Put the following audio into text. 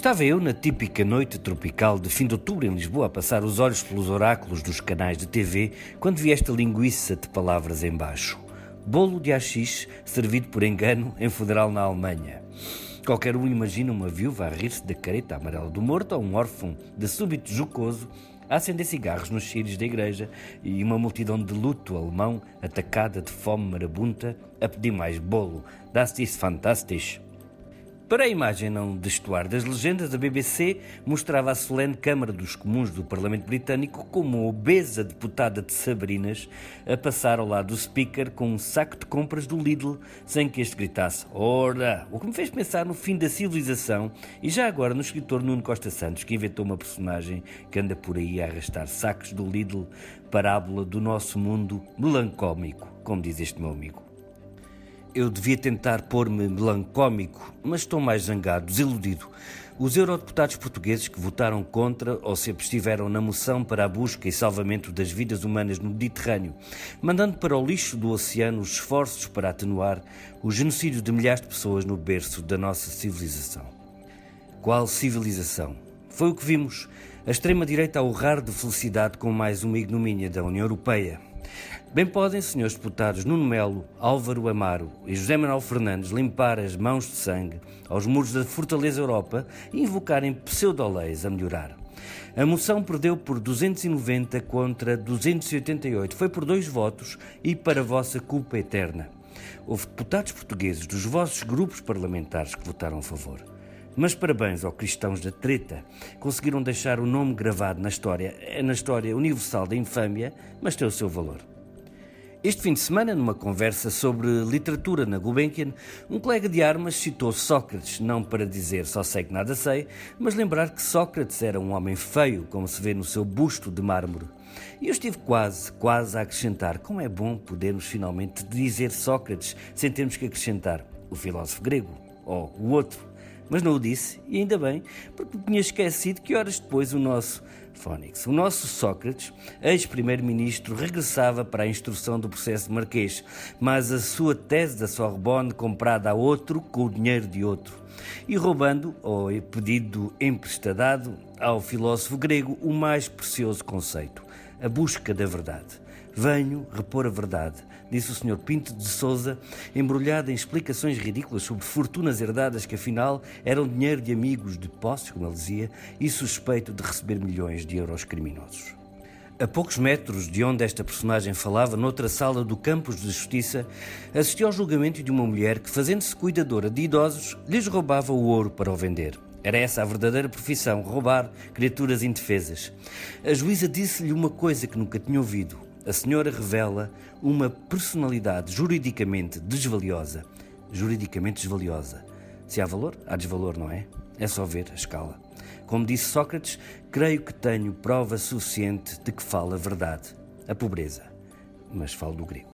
Estava eu na típica noite tropical de fim de outubro em Lisboa a passar os olhos pelos oráculos dos canais de TV quando vi esta linguiça de palavras embaixo. Bolo de haxixe servido por engano em funeral na Alemanha. Qualquer um imagina uma viúva a rir-se da careta amarela do morto ou um órfão de súbito jocoso a acender cigarros nos cheiros da igreja e uma multidão de luto alemão atacada de fome marabunta a pedir mais bolo. Das ist fantastisch. Para a imagem não destoar das legendas, a BBC mostrava a solene Câmara dos Comuns do Parlamento Britânico como uma obesa deputada de Sabrinas a passar ao lado do speaker com um saco de compras do Lidl sem que este gritasse Ora! O que me fez pensar no fim da civilização e já agora no escritor Nuno Costa Santos, que inventou uma personagem que anda por aí a arrastar sacos do Lidl, parábola do nosso mundo melancómico, como diz este meu amigo. Eu devia tentar pôr-me melancómico, mas estou mais zangado, desiludido. Os eurodeputados portugueses que votaram contra ou sempre estiveram na moção para a busca e salvamento das vidas humanas no Mediterrâneo, mandando para o lixo do oceano os esforços para atenuar o genocídio de milhares de pessoas no berço da nossa civilização. Qual civilização? Foi o que vimos. A extrema-direita a urrar de felicidade com mais uma ignomínia da União Europeia. Bem podem, senhores deputados Nuno Melo, Álvaro Amaro e José Manuel Fernandes limpar as mãos de sangue aos muros da Fortaleza Europa e invocarem pseudo-leis a melhorar. A moção perdeu por 290 contra 288. Foi por dois votos e para vossa culpa eterna. Houve deputados portugueses dos vossos grupos parlamentares que votaram a favor. Mas parabéns aos cristãos da treta. Conseguiram deixar o nome gravado na história. Na história universal da infâmia, mas tem o seu valor. Este fim de semana, numa conversa sobre literatura na Gulbenkian, um colega de armas citou Sócrates, não para dizer só sei que nada sei, mas lembrar que Sócrates era um homem feio, como se vê no seu busto de mármore. E eu estive quase, quase a acrescentar como é bom podermos finalmente dizer Sócrates sem termos que acrescentar o filósofo grego ou o outro mas não o disse, e ainda bem, porque tinha esquecido que horas depois o nosso Fónix, o nosso Sócrates, ex-primeiro-ministro, regressava para a instrução do processo Marquês, mas a sua tese da Sorbonne comprada a outro com o dinheiro de outro, e roubando, ou pedido emprestadado, ao filósofo grego o mais precioso conceito, a busca da verdade. Venho repor a verdade, disse o Sr. Pinto de Souza, embrulhado em explicações ridículas sobre fortunas herdadas que afinal eram dinheiro de amigos de posses, como ele dizia, e suspeito de receber milhões de euros criminosos. A poucos metros de onde esta personagem falava, noutra sala do Campos de Justiça, assistiu ao julgamento de uma mulher que, fazendo-se cuidadora de idosos, lhes roubava o ouro para o vender. Era essa a verdadeira profissão, roubar criaturas indefesas. A juíza disse-lhe uma coisa que nunca tinha ouvido a senhora revela uma personalidade juridicamente desvaliosa. Juridicamente desvaliosa. Se há valor, há desvalor, não é? É só ver a escala. Como disse Sócrates, creio que tenho prova suficiente de que fala a verdade, a pobreza. Mas falo do grego.